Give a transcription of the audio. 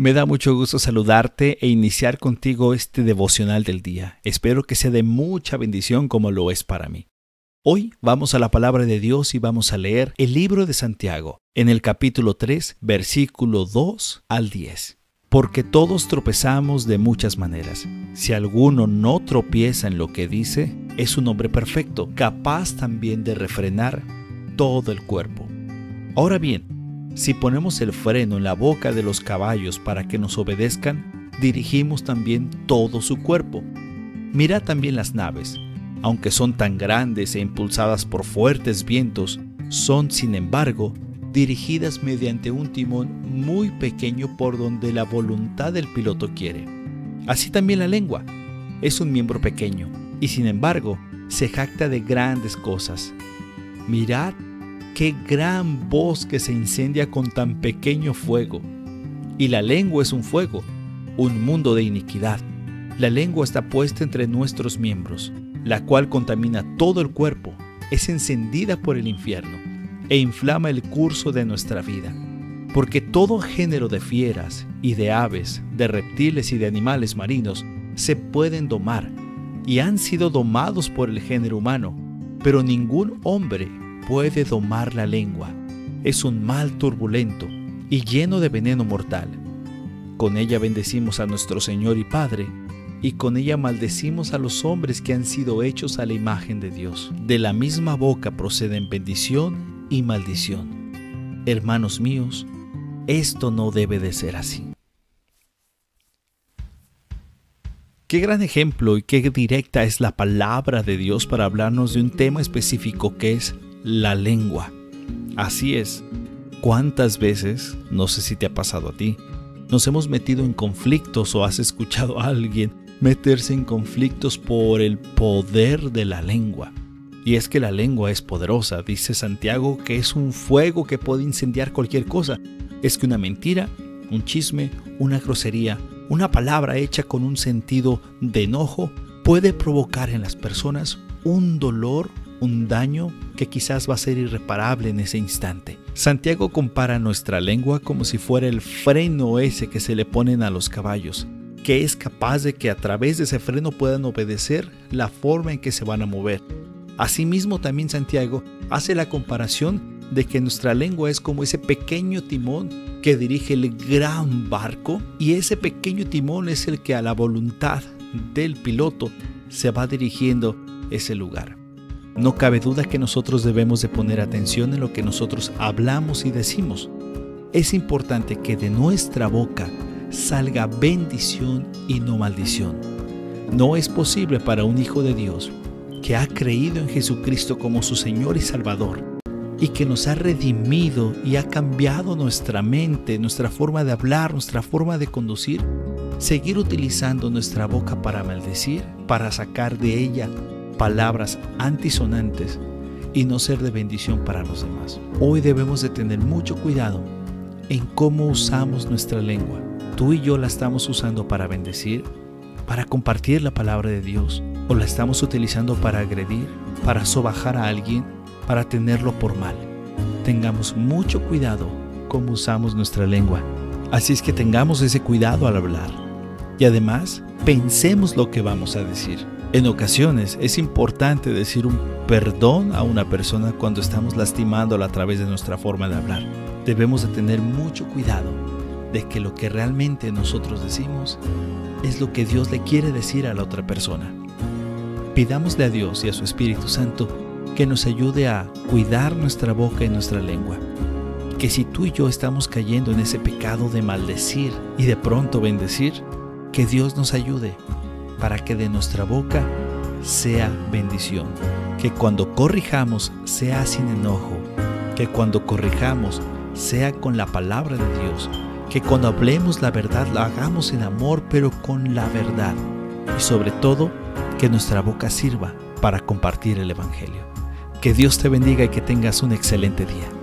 Me da mucho gusto saludarte e iniciar contigo este devocional del día. Espero que sea de mucha bendición como lo es para mí. Hoy vamos a la palabra de Dios y vamos a leer el libro de Santiago, en el capítulo 3, versículo 2 al 10. Porque todos tropezamos de muchas maneras. Si alguno no tropieza en lo que dice, es un hombre perfecto, capaz también de refrenar todo el cuerpo. Ahora bien, si ponemos el freno en la boca de los caballos para que nos obedezcan, dirigimos también todo su cuerpo. Mira también las naves, aunque son tan grandes e impulsadas por fuertes vientos, son, sin embargo, dirigidas mediante un timón muy pequeño por donde la voluntad del piloto quiere. Así también la lengua. Es un miembro pequeño y sin embargo se jacta de grandes cosas. Mirad qué gran bosque se incendia con tan pequeño fuego. Y la lengua es un fuego, un mundo de iniquidad. La lengua está puesta entre nuestros miembros, la cual contamina todo el cuerpo, es encendida por el infierno e inflama el curso de nuestra vida. Porque todo género de fieras y de aves, de reptiles y de animales marinos se pueden domar y han sido domados por el género humano, pero ningún hombre puede domar la lengua. Es un mal turbulento y lleno de veneno mortal. Con ella bendecimos a nuestro Señor y Padre, y con ella maldecimos a los hombres que han sido hechos a la imagen de Dios. De la misma boca proceden bendición y maldición. Hermanos míos, esto no debe de ser así. Qué gran ejemplo y qué directa es la palabra de Dios para hablarnos de un tema específico que es la lengua. Así es. ¿Cuántas veces, no sé si te ha pasado a ti, nos hemos metido en conflictos o has escuchado a alguien meterse en conflictos por el poder de la lengua? Y es que la lengua es poderosa, dice Santiago, que es un fuego que puede incendiar cualquier cosa. Es que una mentira, un chisme, una grosería, una palabra hecha con un sentido de enojo puede provocar en las personas un dolor un daño que quizás va a ser irreparable en ese instante. Santiago compara nuestra lengua como si fuera el freno ese que se le ponen a los caballos, que es capaz de que a través de ese freno puedan obedecer la forma en que se van a mover. Asimismo también Santiago hace la comparación de que nuestra lengua es como ese pequeño timón que dirige el gran barco y ese pequeño timón es el que a la voluntad del piloto se va dirigiendo ese lugar. No cabe duda que nosotros debemos de poner atención en lo que nosotros hablamos y decimos. Es importante que de nuestra boca salga bendición y no maldición. No es posible para un hijo de Dios que ha creído en Jesucristo como su Señor y Salvador y que nos ha redimido y ha cambiado nuestra mente, nuestra forma de hablar, nuestra forma de conducir, seguir utilizando nuestra boca para maldecir, para sacar de ella palabras antisonantes y no ser de bendición para los demás. Hoy debemos de tener mucho cuidado en cómo usamos nuestra lengua. Tú y yo la estamos usando para bendecir, para compartir la palabra de Dios, o la estamos utilizando para agredir, para sobajar a alguien, para tenerlo por mal. Tengamos mucho cuidado cómo usamos nuestra lengua. Así es que tengamos ese cuidado al hablar. Y además, pensemos lo que vamos a decir. En ocasiones es importante decir un perdón a una persona cuando estamos lastimándola a través de nuestra forma de hablar. Debemos de tener mucho cuidado de que lo que realmente nosotros decimos es lo que Dios le quiere decir a la otra persona. Pidámosle a Dios y a su Espíritu Santo que nos ayude a cuidar nuestra boca y nuestra lengua. Que si tú y yo estamos cayendo en ese pecado de maldecir y de pronto bendecir, que Dios nos ayude para que de nuestra boca sea bendición. Que cuando corrijamos sea sin enojo. Que cuando corrijamos sea con la palabra de Dios. Que cuando hablemos la verdad la hagamos en amor pero con la verdad. Y sobre todo, que nuestra boca sirva para compartir el Evangelio. Que Dios te bendiga y que tengas un excelente día.